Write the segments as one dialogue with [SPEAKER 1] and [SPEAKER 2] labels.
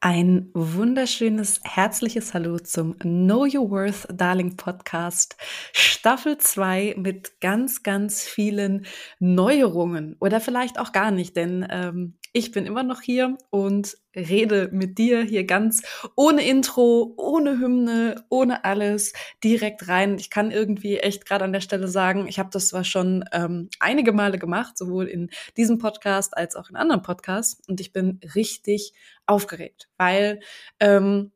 [SPEAKER 1] Ein wunderschönes, herzliches Hallo zum Know Your Worth Darling Podcast, Staffel 2 mit ganz, ganz vielen Neuerungen. Oder vielleicht auch gar nicht, denn ähm, ich bin immer noch hier und rede mit dir hier ganz ohne Intro, ohne Hymne, ohne alles, direkt rein. Ich kann irgendwie echt gerade an der Stelle sagen, ich habe das zwar schon ähm, einige Male gemacht, sowohl in diesem Podcast als auch in anderen Podcasts, und ich bin richtig aufgeregt, weil ähm,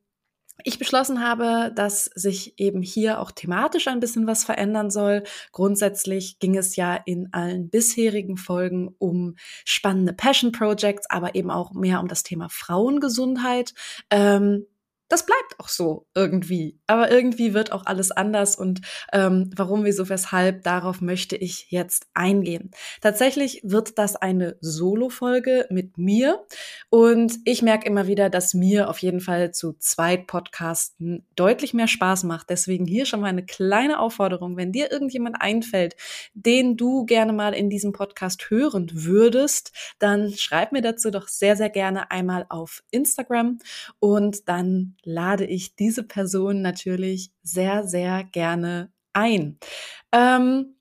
[SPEAKER 1] ich beschlossen habe, dass sich eben hier auch thematisch ein bisschen was verändern soll. Grundsätzlich ging es ja in allen bisherigen Folgen um spannende Passion Projects, aber eben auch mehr um das Thema Frauengesundheit. Ähm, das bleibt auch so irgendwie. Aber irgendwie wird auch alles anders und ähm, warum, wieso, weshalb, darauf möchte ich jetzt eingehen. Tatsächlich wird das eine Solo-Folge mit mir und ich merke immer wieder, dass mir auf jeden Fall zu zweit Podcasten deutlich mehr Spaß macht. Deswegen hier schon mal eine kleine Aufforderung. Wenn dir irgendjemand einfällt, den du gerne mal in diesem Podcast hören würdest, dann schreib mir dazu doch sehr, sehr gerne einmal auf Instagram und dann lade ich diese Person natürlich sehr, sehr gerne ein. Ähm,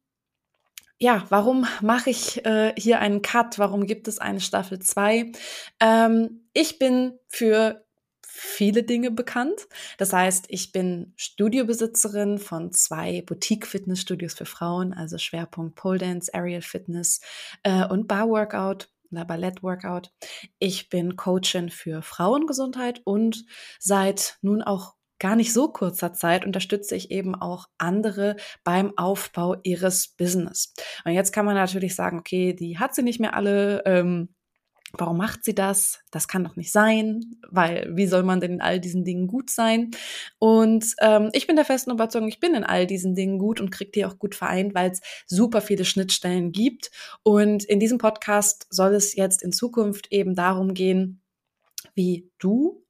[SPEAKER 1] ja, warum mache ich äh, hier einen Cut? Warum gibt es eine Staffel 2? Ähm, ich bin für viele Dinge bekannt. Das heißt, ich bin Studiobesitzerin von zwei Boutique-Fitnessstudios für Frauen, also Schwerpunkt Pole Dance, Aerial Fitness äh, und Bar Workout oder Ballett-Workout. Ich bin Coachin für Frauengesundheit und seit nun auch gar nicht so kurzer Zeit unterstütze ich eben auch andere beim Aufbau ihres Business. Und jetzt kann man natürlich sagen, okay, die hat sie nicht mehr alle. Ähm, Warum macht sie das? Das kann doch nicht sein, weil wie soll man denn in all diesen Dingen gut sein? Und ähm, ich bin der festen Überzeugung, ich bin in all diesen Dingen gut und kriege die auch gut vereint, weil es super viele Schnittstellen gibt. Und in diesem Podcast soll es jetzt in Zukunft eben darum gehen, wie du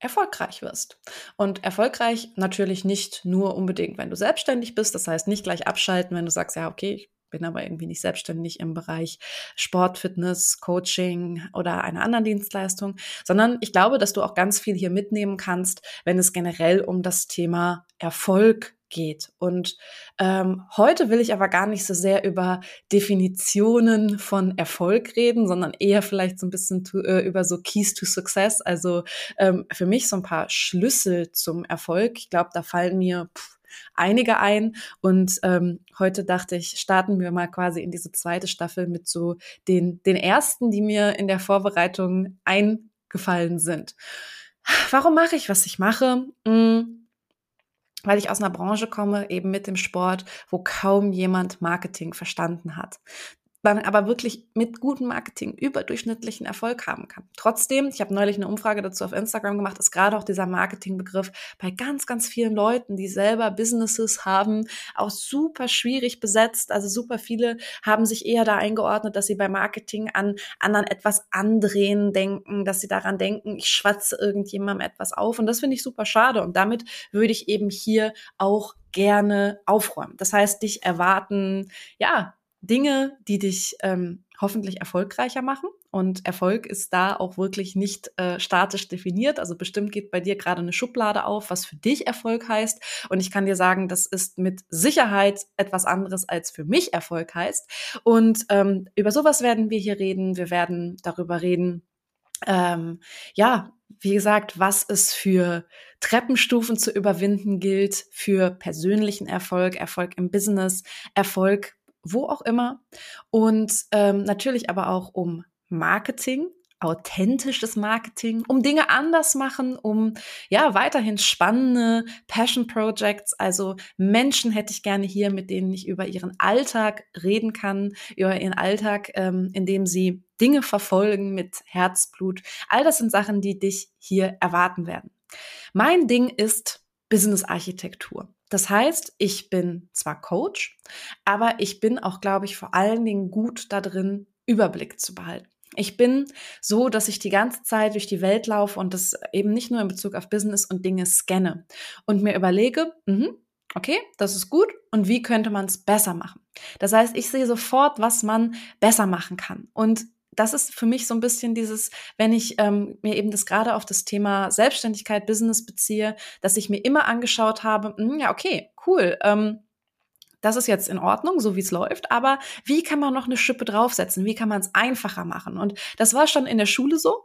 [SPEAKER 1] erfolgreich wirst. Und erfolgreich natürlich nicht nur unbedingt, wenn du selbstständig bist. Das heißt, nicht gleich abschalten, wenn du sagst, ja, okay, ich bin aber irgendwie nicht selbstständig im Bereich Sport, Fitness, Coaching oder einer anderen Dienstleistung, sondern ich glaube, dass du auch ganz viel hier mitnehmen kannst, wenn es generell um das Thema Erfolg geht. Und ähm, heute will ich aber gar nicht so sehr über Definitionen von Erfolg reden, sondern eher vielleicht so ein bisschen to, äh, über so Keys to Success. Also ähm, für mich so ein paar Schlüssel zum Erfolg. Ich glaube, da fallen mir pff, einige ein. Und ähm, heute dachte ich, starten wir mal quasi in diese zweite Staffel mit so den, den ersten, die mir in der Vorbereitung eingefallen sind. Warum mache ich, was ich mache? Hm, weil ich aus einer Branche komme, eben mit dem Sport, wo kaum jemand Marketing verstanden hat man aber wirklich mit gutem Marketing überdurchschnittlichen Erfolg haben kann. Trotzdem, ich habe neulich eine Umfrage dazu auf Instagram gemacht, ist gerade auch dieser Marketingbegriff bei ganz, ganz vielen Leuten, die selber Businesses haben, auch super schwierig besetzt. Also super viele haben sich eher da eingeordnet, dass sie bei Marketing an anderen etwas andrehen denken, dass sie daran denken, ich schwatze irgendjemandem etwas auf. Und das finde ich super schade. Und damit würde ich eben hier auch gerne aufräumen. Das heißt, dich erwarten, ja, Dinge, die dich ähm, hoffentlich erfolgreicher machen. Und Erfolg ist da auch wirklich nicht äh, statisch definiert. Also bestimmt geht bei dir gerade eine Schublade auf, was für dich Erfolg heißt. Und ich kann dir sagen, das ist mit Sicherheit etwas anderes, als für mich Erfolg heißt. Und ähm, über sowas werden wir hier reden. Wir werden darüber reden, ähm, ja, wie gesagt, was es für Treppenstufen zu überwinden gilt für persönlichen Erfolg, Erfolg im Business, Erfolg wo auch immer. Und ähm, natürlich aber auch um Marketing, authentisches Marketing, um Dinge anders machen, um ja weiterhin spannende Passion Projects, also Menschen hätte ich gerne hier, mit denen ich über ihren Alltag reden kann, über ihren Alltag, ähm, in dem sie Dinge verfolgen mit Herzblut. All das sind Sachen, die dich hier erwarten werden. Mein Ding ist Business Architektur. Das heißt, ich bin zwar Coach, aber ich bin auch, glaube ich, vor allen Dingen gut da drin, Überblick zu behalten. Ich bin so, dass ich die ganze Zeit durch die Welt laufe und das eben nicht nur in Bezug auf Business und Dinge scanne und mir überlege, mh, okay, das ist gut und wie könnte man es besser machen? Das heißt, ich sehe sofort, was man besser machen kann. Und das ist für mich so ein bisschen dieses, wenn ich ähm, mir eben das gerade auf das Thema Selbstständigkeit, Business beziehe, dass ich mir immer angeschaut habe, mh, hm, ja, okay, cool, ähm, das ist jetzt in Ordnung, so wie es läuft, aber wie kann man noch eine Schippe draufsetzen? Wie kann man es einfacher machen? Und das war schon in der Schule so.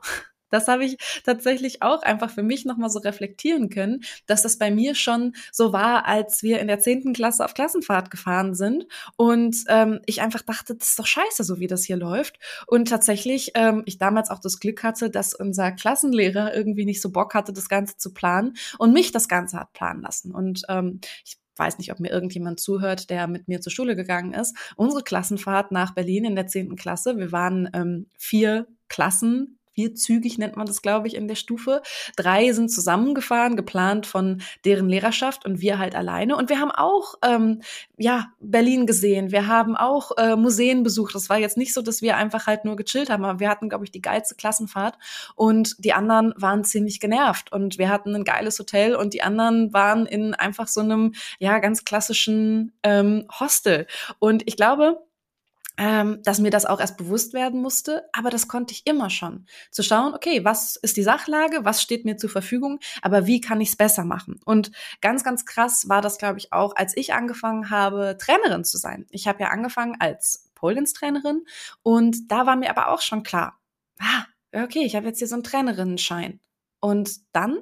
[SPEAKER 1] Das habe ich tatsächlich auch einfach für mich nochmal so reflektieren können, dass das bei mir schon so war, als wir in der zehnten Klasse auf Klassenfahrt gefahren sind und ähm, ich einfach dachte, das ist doch scheiße, so wie das hier läuft. Und tatsächlich, ähm, ich damals auch das Glück hatte, dass unser Klassenlehrer irgendwie nicht so Bock hatte, das Ganze zu planen und mich das Ganze hat planen lassen. Und ähm, ich weiß nicht, ob mir irgendjemand zuhört, der mit mir zur Schule gegangen ist. Unsere Klassenfahrt nach Berlin in der zehnten Klasse, wir waren ähm, vier Klassen vierzügig nennt man das, glaube ich, in der Stufe. Drei sind zusammengefahren, geplant von deren Lehrerschaft und wir halt alleine. Und wir haben auch ähm, ja Berlin gesehen. Wir haben auch äh, Museen besucht. Das war jetzt nicht so, dass wir einfach halt nur gechillt haben, aber wir hatten, glaube ich, die geilste Klassenfahrt und die anderen waren ziemlich genervt. Und wir hatten ein geiles Hotel und die anderen waren in einfach so einem ja ganz klassischen ähm, Hostel. Und ich glaube, ähm, dass mir das auch erst bewusst werden musste, aber das konnte ich immer schon. Zu schauen, okay, was ist die Sachlage, was steht mir zur Verfügung, aber wie kann ich es besser machen? Und ganz, ganz krass war das, glaube ich, auch, als ich angefangen habe, Trainerin zu sein. Ich habe ja angefangen als Pole-Dance-Trainerin und da war mir aber auch schon klar, ah, okay, ich habe jetzt hier so einen Trainerinnenschein. Und dann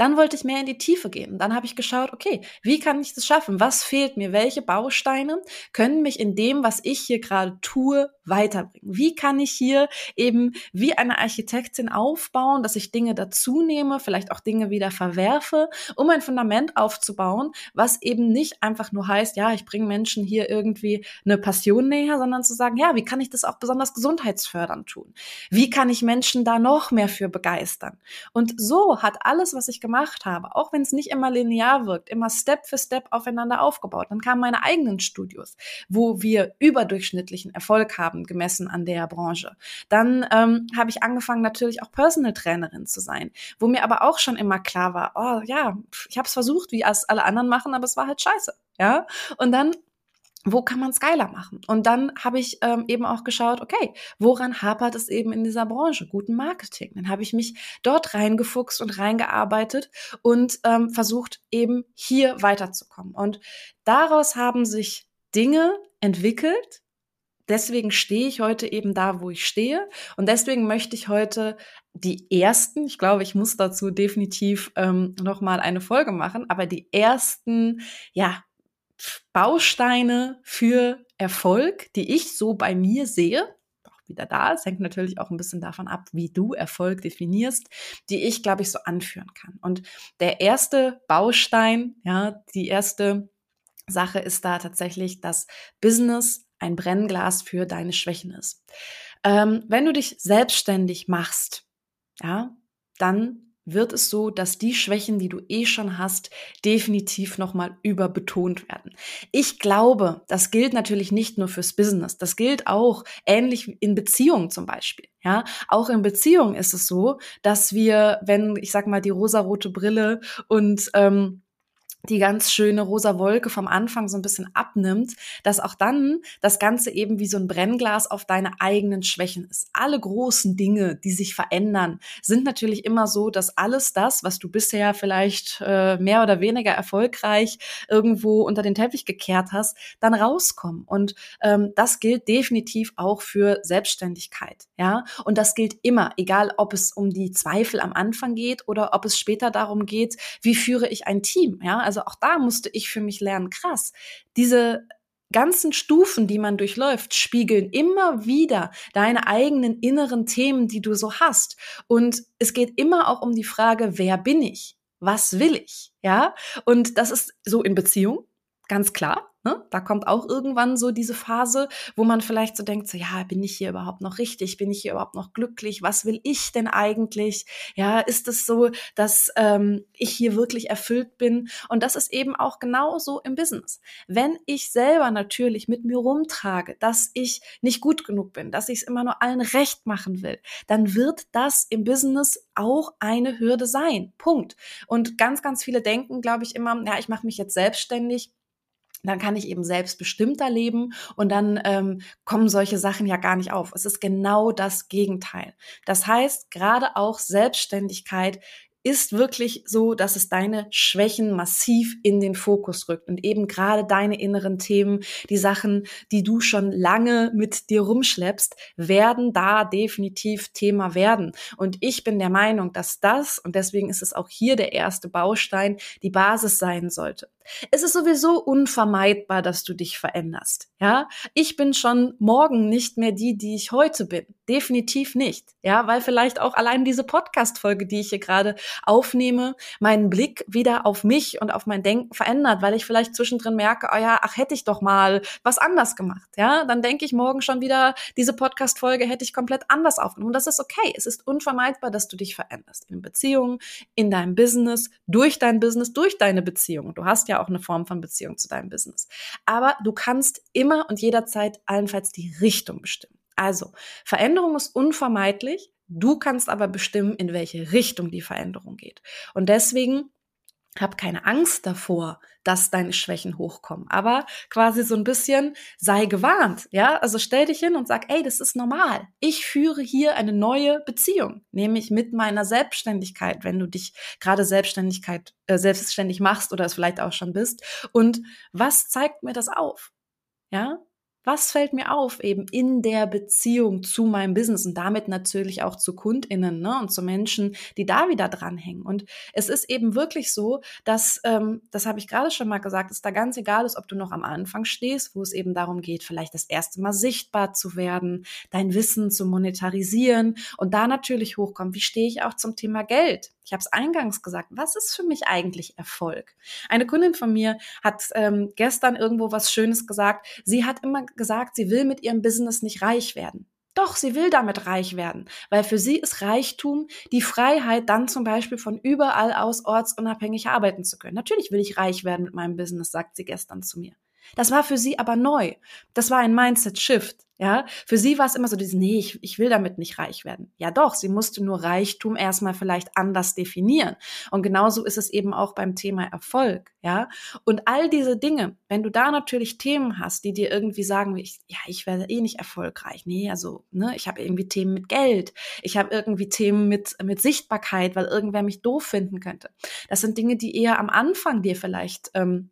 [SPEAKER 1] dann wollte ich mehr in die Tiefe gehen. Dann habe ich geschaut, okay, wie kann ich das schaffen? Was fehlt mir? Welche Bausteine können mich in dem, was ich hier gerade tue, weiterbringen? Wie kann ich hier eben wie eine Architektin aufbauen, dass ich Dinge dazu nehme, vielleicht auch Dinge wieder verwerfe, um ein Fundament aufzubauen, was eben nicht einfach nur heißt, ja, ich bringe Menschen hier irgendwie eine Passion näher, sondern zu sagen, ja, wie kann ich das auch besonders gesundheitsfördernd tun? Wie kann ich Menschen da noch mehr für begeistern? Und so hat alles, was ich gemacht gemacht habe, auch wenn es nicht immer linear wirkt, immer Step für Step aufeinander aufgebaut. Dann kamen meine eigenen Studios, wo wir überdurchschnittlichen Erfolg haben, gemessen an der Branche. Dann ähm, habe ich angefangen, natürlich auch Personal Trainerin zu sein, wo mir aber auch schon immer klar war, oh ja, ich habe es versucht, wie es alle anderen machen, aber es war halt scheiße. Ja, und dann wo kann man es geiler machen? Und dann habe ich ähm, eben auch geschaut, okay, woran hapert es eben in dieser Branche? Guten Marketing. Dann habe ich mich dort reingefuchst und reingearbeitet und ähm, versucht, eben hier weiterzukommen. Und daraus haben sich Dinge entwickelt. Deswegen stehe ich heute eben da, wo ich stehe. Und deswegen möchte ich heute die ersten, ich glaube, ich muss dazu definitiv ähm, nochmal eine Folge machen, aber die ersten, ja, Bausteine für Erfolg, die ich so bei mir sehe, auch wieder da, es hängt natürlich auch ein bisschen davon ab, wie du Erfolg definierst, die ich, glaube ich, so anführen kann. Und der erste Baustein, ja, die erste Sache ist da tatsächlich, dass Business ein Brennglas für deine Schwächen ist. Ähm, wenn du dich selbstständig machst, ja, dann wird es so, dass die Schwächen, die du eh schon hast, definitiv nochmal überbetont werden. Ich glaube, das gilt natürlich nicht nur fürs Business. Das gilt auch ähnlich in Beziehungen zum Beispiel. Ja, auch in Beziehungen ist es so, dass wir, wenn ich sag mal die rosarote Brille und ähm, die ganz schöne rosa Wolke vom Anfang so ein bisschen abnimmt, dass auch dann das Ganze eben wie so ein Brennglas auf deine eigenen Schwächen ist. Alle großen Dinge, die sich verändern, sind natürlich immer so, dass alles das, was du bisher vielleicht äh, mehr oder weniger erfolgreich irgendwo unter den Teppich gekehrt hast, dann rauskommen. Und ähm, das gilt definitiv auch für Selbstständigkeit. Ja, und das gilt immer, egal ob es um die Zweifel am Anfang geht oder ob es später darum geht, wie führe ich ein Team. Ja, also auch da musste ich für mich lernen, krass, diese ganzen Stufen, die man durchläuft, spiegeln immer wieder deine eigenen inneren Themen, die du so hast. Und es geht immer auch um die Frage, wer bin ich? Was will ich? Ja? Und das ist so in Beziehung, ganz klar. Ne? Da kommt auch irgendwann so diese Phase, wo man vielleicht so denkt, so ja, bin ich hier überhaupt noch richtig? Bin ich hier überhaupt noch glücklich? Was will ich denn eigentlich? Ja, ist es so, dass ähm, ich hier wirklich erfüllt bin? Und das ist eben auch genauso im Business. Wenn ich selber natürlich mit mir rumtrage, dass ich nicht gut genug bin, dass ich es immer nur allen recht machen will, dann wird das im Business auch eine Hürde sein. Punkt. Und ganz, ganz viele denken, glaube ich, immer, ja, ich mache mich jetzt selbstständig dann kann ich eben selbstbestimmter leben und dann ähm, kommen solche Sachen ja gar nicht auf. Es ist genau das Gegenteil. Das heißt, gerade auch Selbstständigkeit ist wirklich so, dass es deine Schwächen massiv in den Fokus rückt und eben gerade deine inneren Themen, die Sachen, die du schon lange mit dir rumschleppst, werden da definitiv Thema werden. Und ich bin der Meinung, dass das, und deswegen ist es auch hier der erste Baustein, die Basis sein sollte. Es ist sowieso unvermeidbar, dass du dich veränderst. Ja, ich bin schon morgen nicht mehr die, die ich heute bin. Definitiv nicht. Ja, weil vielleicht auch allein diese Podcast-Folge, die ich hier gerade aufnehme, meinen Blick wieder auf mich und auf mein Denken verändert, weil ich vielleicht zwischendrin merke, oh ja, ach, hätte ich doch mal was anders gemacht. Ja, dann denke ich morgen schon wieder, diese Podcast-Folge hätte ich komplett anders aufgenommen. Das ist okay. Es ist unvermeidbar, dass du dich veränderst. In Beziehungen, in deinem Business, durch dein Business, durch deine Beziehung. Du hast ja auch eine Form von Beziehung zu deinem Business. Aber du kannst immer und jederzeit allenfalls die Richtung bestimmen. Also, Veränderung ist unvermeidlich. Du kannst aber bestimmen, in welche Richtung die Veränderung geht. Und deswegen hab keine Angst davor, dass deine Schwächen hochkommen, aber quasi so ein bisschen sei gewarnt, ja? Also stell dich hin und sag, ey, das ist normal. Ich führe hier eine neue Beziehung, nämlich mit meiner Selbstständigkeit, wenn du dich gerade Selbstständigkeit äh, selbstständig machst oder es vielleicht auch schon bist. Und was zeigt mir das auf? Ja? Was fällt mir auf eben in der Beziehung zu meinem Business und damit natürlich auch zu KundInnen ne, und zu Menschen, die da wieder dranhängen. Und es ist eben wirklich so, dass, ähm, das habe ich gerade schon mal gesagt, es da ganz egal ist, ob du noch am Anfang stehst, wo es eben darum geht, vielleicht das erste Mal sichtbar zu werden, dein Wissen zu monetarisieren und da natürlich hochkommt, wie stehe ich auch zum Thema Geld? Ich habe es eingangs gesagt, was ist für mich eigentlich Erfolg? Eine Kundin von mir hat ähm, gestern irgendwo was Schönes gesagt. Sie hat immer gesagt, sie will mit ihrem Business nicht reich werden. Doch, sie will damit reich werden, weil für sie ist Reichtum die Freiheit, dann zum Beispiel von überall aus ortsunabhängig arbeiten zu können. Natürlich will ich reich werden mit meinem Business, sagt sie gestern zu mir. Das war für sie aber neu. Das war ein Mindset-Shift. Ja, für sie war es immer so dieses, nee, ich, ich will damit nicht reich werden. Ja doch, sie musste nur Reichtum erstmal vielleicht anders definieren. Und genauso ist es eben auch beim Thema Erfolg. Ja, und all diese Dinge, wenn du da natürlich Themen hast, die dir irgendwie sagen, ich, ja, ich werde eh nicht erfolgreich. Nee, also, ne, ich habe irgendwie Themen mit Geld. Ich habe irgendwie Themen mit, mit Sichtbarkeit, weil irgendwer mich doof finden könnte. Das sind Dinge, die eher am Anfang dir vielleicht ähm,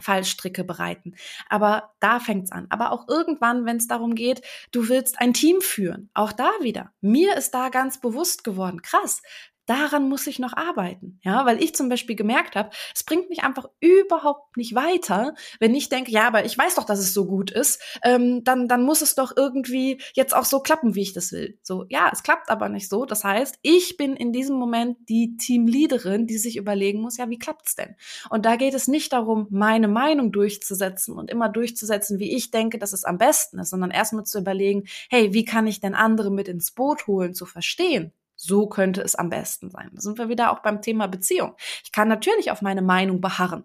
[SPEAKER 1] Fallstricke bereiten. Aber da fängt's an. Aber auch irgendwann, wenn es darum geht, du willst ein Team führen. Auch da wieder. Mir ist da ganz bewusst geworden, krass, daran muss ich noch arbeiten. Ja, weil ich zum Beispiel gemerkt habe, es bringt mich einfach überhaupt nicht weiter, wenn ich denke, ja, aber ich weiß doch, dass es so gut ist, ähm, dann, dann muss es doch irgendwie jetzt auch so klappen, wie ich das will. So, ja, es klappt aber nicht so. Das heißt, ich bin in diesem Moment die Teamleaderin, die sich überlegen muss, ja, wie klappt's denn? Und da geht es nicht darum, meine Meinung durchzusetzen und immer durchzusetzen, wie ich denke, dass es am besten ist, sondern erstmal zu überlegen, hey, wie kann ich denn andere mit ins Boot holen, zu verstehen, so könnte es am besten sein. Da sind wir wieder auch beim Thema Beziehung. Ich kann natürlich auf meine Meinung beharren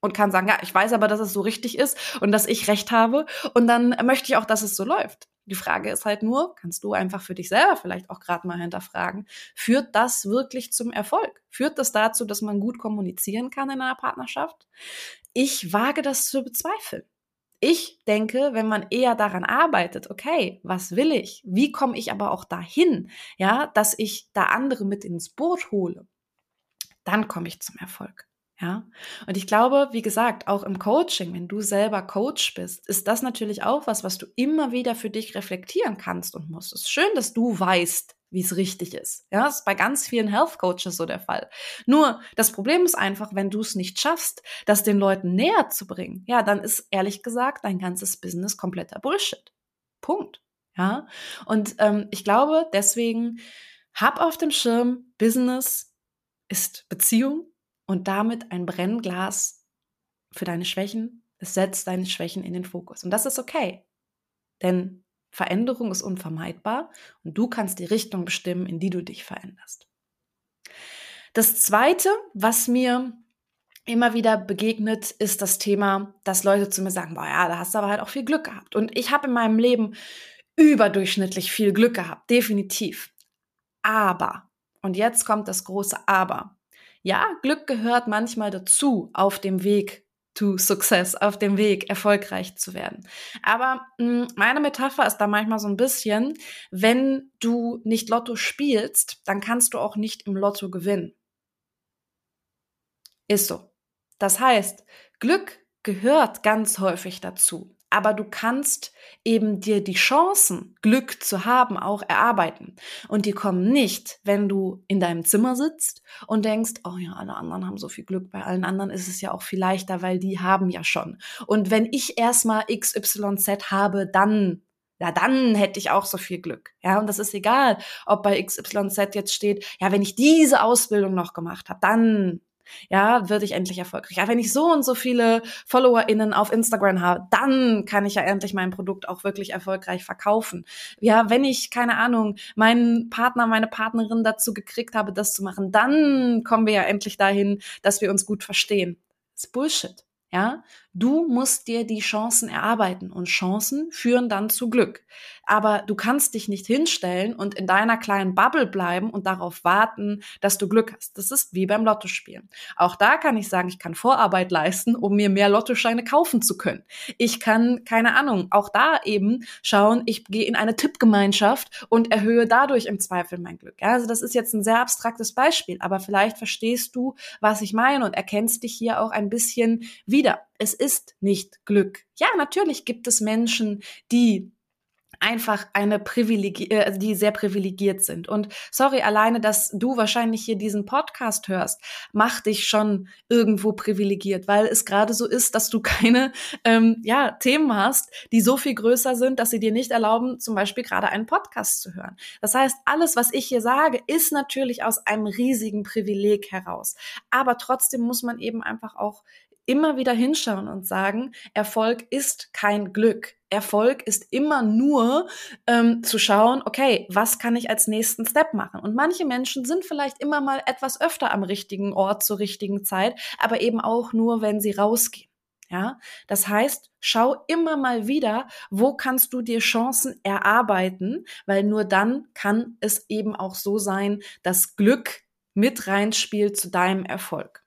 [SPEAKER 1] und kann sagen, ja, ich weiß aber, dass es so richtig ist und dass ich recht habe und dann möchte ich auch, dass es so läuft. Die Frage ist halt nur, kannst du einfach für dich selber vielleicht auch gerade mal hinterfragen, führt das wirklich zum Erfolg? Führt das dazu, dass man gut kommunizieren kann in einer Partnerschaft? Ich wage das zu bezweifeln. Ich denke, wenn man eher daran arbeitet, okay, was will ich? Wie komme ich aber auch dahin, ja, dass ich da andere mit ins Boot hole? Dann komme ich zum Erfolg. Ja, und ich glaube, wie gesagt, auch im Coaching, wenn du selber Coach bist, ist das natürlich auch was, was du immer wieder für dich reflektieren kannst und musst. Es ist schön, dass du weißt, wie es richtig ist. Ja, das ist bei ganz vielen Health Coaches so der Fall. Nur das Problem ist einfach, wenn du es nicht schaffst, das den Leuten näher zu bringen, ja, dann ist ehrlich gesagt dein ganzes Business kompletter Bullshit. Punkt. Ja, und ähm, ich glaube, deswegen hab auf dem Schirm, Business ist Beziehung und damit ein Brennglas für deine Schwächen. Es setzt deine Schwächen in den Fokus. Und das ist okay. Denn Veränderung ist unvermeidbar und du kannst die Richtung bestimmen, in die du dich veränderst. Das Zweite, was mir immer wieder begegnet, ist das Thema, dass Leute zu mir sagen, boah ja, da hast du aber halt auch viel Glück gehabt. Und ich habe in meinem Leben überdurchschnittlich viel Glück gehabt, definitiv. Aber, und jetzt kommt das große Aber. Ja, Glück gehört manchmal dazu auf dem Weg to Success, auf dem Weg, erfolgreich zu werden. Aber mh, hm, meine Metapher ist da manchmal so ein bisschen, wenn du nicht Lotto spielst, dann kannst du auch nicht im Lotto gewinnen. Ist so. Das heißt, Glück gehört ganz häufig dazu aber du kannst eben dir die Chancen, Glück zu haben, auch erarbeiten. Und die kommen nicht, wenn du in deinem Zimmer sitzt und denkst, oh ja, alle anderen haben so viel Glück, bei allen anderen ist es ja auch viel leichter, weil die haben ja schon. Und wenn ich erstmal XYZ habe, dann ja, dann hätte ich auch so viel Glück. Ja, und das ist egal, ob bei XYZ jetzt steht, ja, wenn ich diese Ausbildung noch gemacht habe, dann ja, würde ich endlich erfolgreich. Ja, wenn ich so und so viele FollowerInnen auf Instagram habe, dann kann ich ja endlich mein Produkt auch wirklich erfolgreich verkaufen. Ja, wenn ich, keine Ahnung, meinen Partner, meine Partnerin dazu gekriegt habe, das zu machen, dann kommen wir ja endlich dahin, dass wir uns gut verstehen. Das ist Bullshit. Ja, du musst dir die Chancen erarbeiten und Chancen führen dann zu Glück. Aber du kannst dich nicht hinstellen und in deiner kleinen Bubble bleiben und darauf warten, dass du Glück hast. Das ist wie beim Lottospielen. Auch da kann ich sagen, ich kann Vorarbeit leisten, um mir mehr Lottoscheine kaufen zu können. Ich kann, keine Ahnung, auch da eben schauen, ich gehe in eine Tippgemeinschaft und erhöhe dadurch im Zweifel mein Glück. Also das ist jetzt ein sehr abstraktes Beispiel, aber vielleicht verstehst du, was ich meine und erkennst dich hier auch ein bisschen wieder. Es ist nicht Glück. Ja, natürlich gibt es Menschen, die einfach eine Privilegie, äh, also die sehr privilegiert sind. Und sorry, alleine, dass du wahrscheinlich hier diesen Podcast hörst, macht dich schon irgendwo privilegiert, weil es gerade so ist, dass du keine ähm, ja, Themen hast, die so viel größer sind, dass sie dir nicht erlauben, zum Beispiel gerade einen Podcast zu hören. Das heißt, alles, was ich hier sage, ist natürlich aus einem riesigen Privileg heraus. Aber trotzdem muss man eben einfach auch immer wieder hinschauen und sagen, Erfolg ist kein Glück. Erfolg ist immer nur ähm, zu schauen, okay, was kann ich als nächsten Step machen? Und manche Menschen sind vielleicht immer mal etwas öfter am richtigen Ort zur richtigen Zeit, aber eben auch nur, wenn sie rausgehen. Ja, das heißt, schau immer mal wieder, wo kannst du dir Chancen erarbeiten, weil nur dann kann es eben auch so sein, dass Glück mit reinspielt zu deinem Erfolg.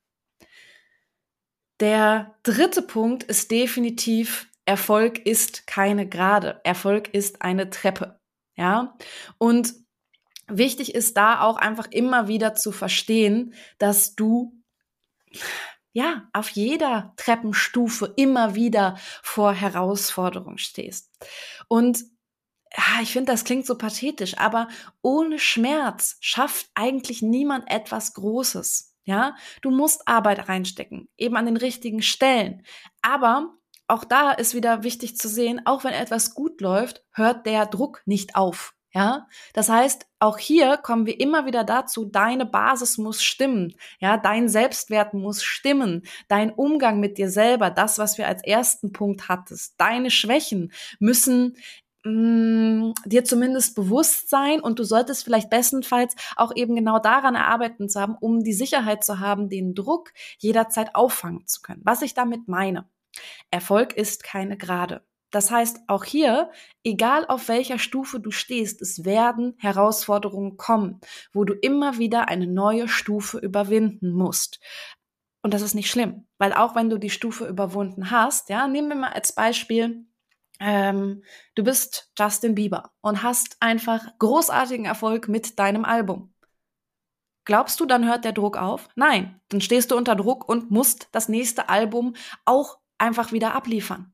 [SPEAKER 1] Der dritte Punkt ist definitiv, Erfolg ist keine Gerade. Erfolg ist eine Treppe. Ja. Und wichtig ist da auch einfach immer wieder zu verstehen, dass du ja, auf jeder Treppenstufe immer wieder vor Herausforderungen stehst. Und ja, ich finde, das klingt so pathetisch, aber ohne Schmerz schafft eigentlich niemand etwas Großes. Ja, du musst Arbeit reinstecken, eben an den richtigen Stellen. Aber auch da ist wieder wichtig zu sehen, auch wenn etwas gut läuft, hört der Druck nicht auf. Ja, das heißt, auch hier kommen wir immer wieder dazu, deine Basis muss stimmen. Ja, dein Selbstwert muss stimmen. Dein Umgang mit dir selber, das, was wir als ersten Punkt hattest, deine Schwächen müssen mh, dir zumindest bewusst sein und du solltest vielleicht bestenfalls auch eben genau daran erarbeiten zu haben, um die Sicherheit zu haben, den Druck jederzeit auffangen zu können. Was ich damit meine. Erfolg ist keine Gerade. Das heißt, auch hier, egal auf welcher Stufe du stehst, es werden Herausforderungen kommen, wo du immer wieder eine neue Stufe überwinden musst. Und das ist nicht schlimm, weil auch wenn du die Stufe überwunden hast, ja, nehmen wir mal als Beispiel, ähm, du bist Justin Bieber und hast einfach großartigen Erfolg mit deinem Album. Glaubst du, dann hört der Druck auf? Nein, dann stehst du unter Druck und musst das nächste Album auch einfach wieder abliefern.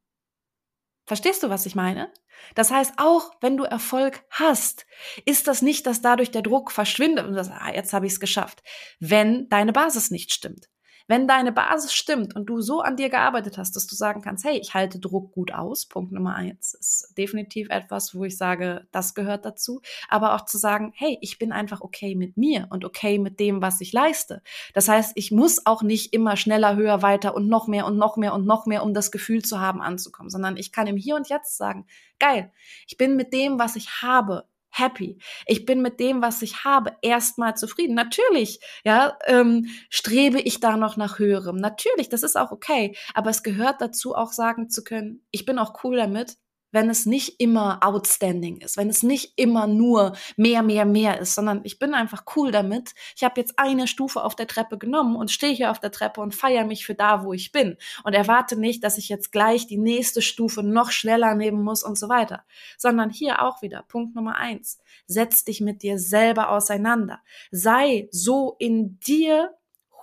[SPEAKER 1] Verstehst du, was ich meine? Das heißt, auch wenn du Erfolg hast, ist das nicht, dass dadurch der Druck verschwindet und das, ah, jetzt habe ich es geschafft, wenn deine Basis nicht stimmt. Wenn deine Basis stimmt und du so an dir gearbeitet hast, dass du sagen kannst, hey, ich halte Druck gut aus, Punkt Nummer eins ist definitiv etwas, wo ich sage, das gehört dazu. Aber auch zu sagen, hey, ich bin einfach okay mit mir und okay mit dem, was ich leiste. Das heißt, ich muss auch nicht immer schneller, höher, weiter und noch mehr und noch mehr und noch mehr, um das Gefühl zu haben, anzukommen, sondern ich kann im Hier und Jetzt sagen, geil, ich bin mit dem, was ich habe, happy. Ich bin mit dem, was ich habe, erstmal zufrieden. Natürlich, ja, ähm, strebe ich da noch nach höherem. Natürlich, das ist auch okay. Aber es gehört dazu, auch sagen zu können, ich bin auch cool damit, wenn es nicht immer outstanding ist, wenn es nicht immer nur mehr, mehr, mehr ist, sondern ich bin einfach cool damit. Ich habe jetzt eine Stufe auf der Treppe genommen und stehe hier auf der Treppe und feiere mich für da, wo ich bin und erwarte nicht, dass ich jetzt gleich die nächste Stufe noch schneller nehmen muss und so weiter, sondern hier auch wieder Punkt Nummer eins. Setz dich mit dir selber auseinander. Sei so in dir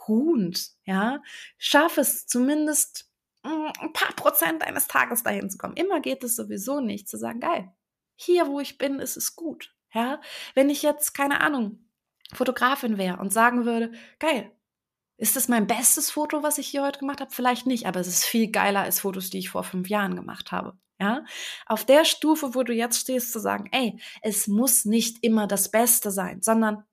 [SPEAKER 1] ruhend, ja. Schaff es zumindest ein paar Prozent eines Tages dahin zu kommen. Immer geht es sowieso nicht zu sagen, geil, hier wo ich bin, ist es gut. Ja, wenn ich jetzt, keine Ahnung, Fotografin wäre und sagen würde, geil, ist das mein bestes Foto, was ich hier heute gemacht habe? Vielleicht nicht, aber es ist viel geiler als Fotos, die ich vor fünf Jahren gemacht habe. Ja, auf der Stufe, wo du jetzt stehst, zu sagen, ey, es muss nicht immer das Beste sein, sondern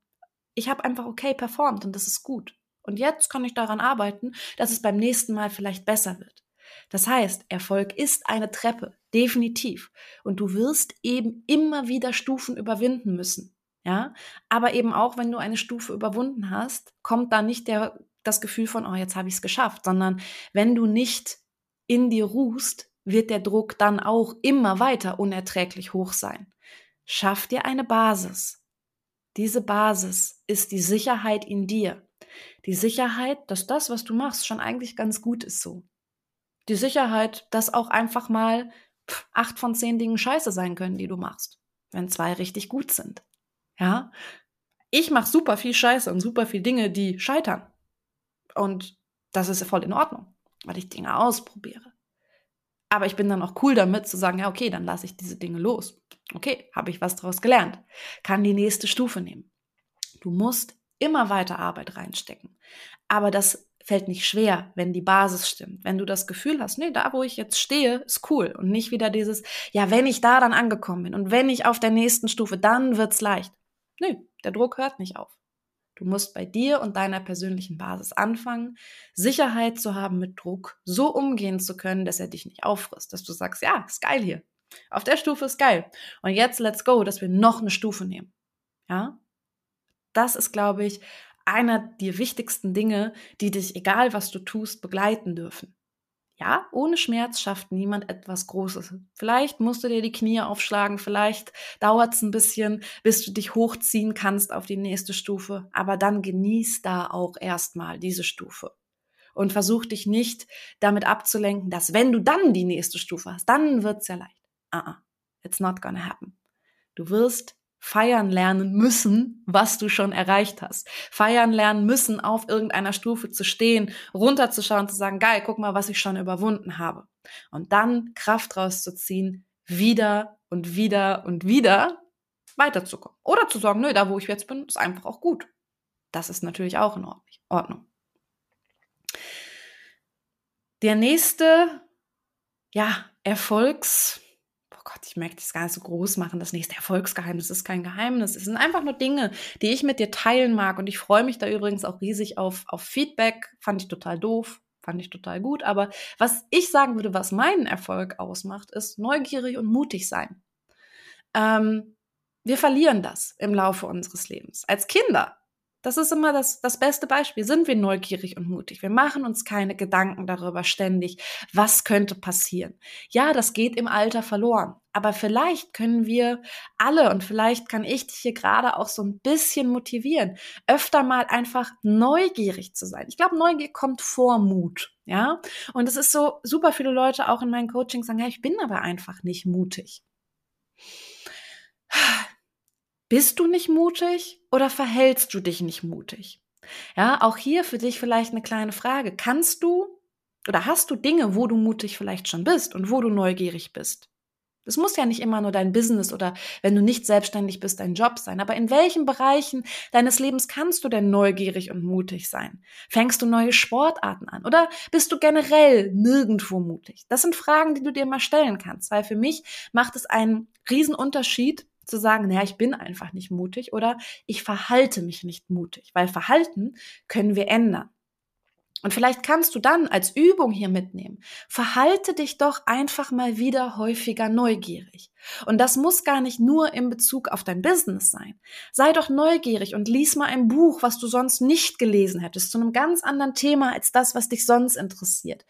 [SPEAKER 1] ich habe einfach okay performt und das ist gut. Und jetzt kann ich daran arbeiten, dass es beim nächsten Mal vielleicht besser wird. Das heißt, Erfolg ist eine Treppe, definitiv. Und du wirst eben immer wieder Stufen überwinden müssen. Ja, aber eben auch, wenn du eine Stufe überwunden hast, kommt da nicht der, das Gefühl von, oh, jetzt habe ich es geschafft, sondern wenn du nicht in dir ruhst, wird der Druck dann auch immer weiter unerträglich hoch sein. Schaff dir eine Basis. Diese Basis ist die Sicherheit in dir. Die Sicherheit, dass das, was du machst, schon eigentlich ganz gut ist so. Die Sicherheit, dass auch einfach mal acht von zehn Dingen scheiße sein können, die du machst, wenn zwei richtig gut sind. Ja? Ich mache super viel Scheiße und super viel Dinge, die scheitern. Und das ist voll in Ordnung, weil ich Dinge ausprobiere. Aber ich bin dann auch cool damit zu sagen, ja, okay, dann lasse ich diese Dinge los. Okay, habe ich was daraus gelernt. Kann die nächste Stufe nehmen. Du musst immer weiter Arbeit reinstecken. Aber das fällt nicht schwer, wenn die Basis stimmt. Wenn du das Gefühl hast, nee, da wo ich jetzt stehe, ist cool und nicht wieder dieses, ja, wenn ich da dann angekommen bin und wenn ich auf der nächsten Stufe, dann wird's leicht. Nö, der Druck hört nicht auf. Du musst bei dir und deiner persönlichen Basis anfangen, Sicherheit zu haben mit Druck, so umgehen zu können, dass er dich nicht auffrisst, dass du sagst, ja, ist geil hier. Auf der Stufe ist geil. Und jetzt let's go, dass wir noch eine Stufe nehmen. Ja? Das ist, glaube ich, einer der wichtigsten Dinge, die dich, egal was du tust, begleiten dürfen. Ja, ohne Schmerz schafft niemand etwas Großes. Vielleicht musst du dir die Knie aufschlagen, vielleicht dauert es ein bisschen, bis du dich hochziehen kannst auf die nächste Stufe, aber dann genieß da auch erstmal diese Stufe. Und versuch dich nicht damit abzulenken, dass wenn du dann die nächste Stufe hast, dann wird's ja leicht. Uh -uh, it's not gonna happen. Du wirst feiern lernen müssen, was du schon erreicht hast. Feiern lernen müssen, auf irgendeiner Stufe zu stehen, runterzuschauen, zu sagen, geil, guck mal, was ich schon überwunden habe. Und dann Kraft rauszuziehen, wieder und wieder und wieder weiterzukommen. Oder zu sagen, nö, da wo ich jetzt bin, ist einfach auch gut. Das ist natürlich auch in Ordnung. Der nächste, ja, Erfolgs, Gott, ich möchte das gar nicht so groß machen. Das nächste Erfolgsgeheimnis ist kein Geheimnis. Es sind einfach nur Dinge, die ich mit dir teilen mag. Und ich freue mich da übrigens auch riesig auf, auf Feedback. Fand ich total doof. Fand ich total gut. Aber was ich sagen würde, was meinen Erfolg ausmacht, ist neugierig und mutig sein. Ähm, wir verlieren das im Laufe unseres Lebens. Als Kinder das ist immer das, das beste Beispiel. Sind wir neugierig und mutig? Wir machen uns keine Gedanken darüber ständig, was könnte passieren. Ja, das geht im Alter verloren. Aber vielleicht können wir alle und vielleicht kann ich dich hier gerade auch so ein bisschen motivieren, öfter mal einfach neugierig zu sein. Ich glaube, Neugier kommt vor Mut. Ja, und es ist so, super viele Leute auch in meinen Coachings sagen, ja, ich bin aber einfach nicht mutig. Bist du nicht mutig oder verhältst du dich nicht mutig? Ja, auch hier für dich vielleicht eine kleine Frage. Kannst du oder hast du Dinge, wo du mutig vielleicht schon bist und wo du neugierig bist? Es muss ja nicht immer nur dein Business oder wenn du nicht selbstständig bist, dein Job sein. Aber in welchen Bereichen deines Lebens kannst du denn neugierig und mutig sein? Fängst du neue Sportarten an oder bist du generell nirgendwo mutig? Das sind Fragen, die du dir mal stellen kannst, weil für mich macht es einen Riesenunterschied, zu sagen, naja, ich bin einfach nicht mutig oder ich verhalte mich nicht mutig, weil Verhalten können wir ändern. Und vielleicht kannst du dann als Übung hier mitnehmen, verhalte dich doch einfach mal wieder häufiger neugierig. Und das muss gar nicht nur in Bezug auf dein Business sein. Sei doch neugierig und lies mal ein Buch, was du sonst nicht gelesen hättest, zu einem ganz anderen Thema als das, was dich sonst interessiert.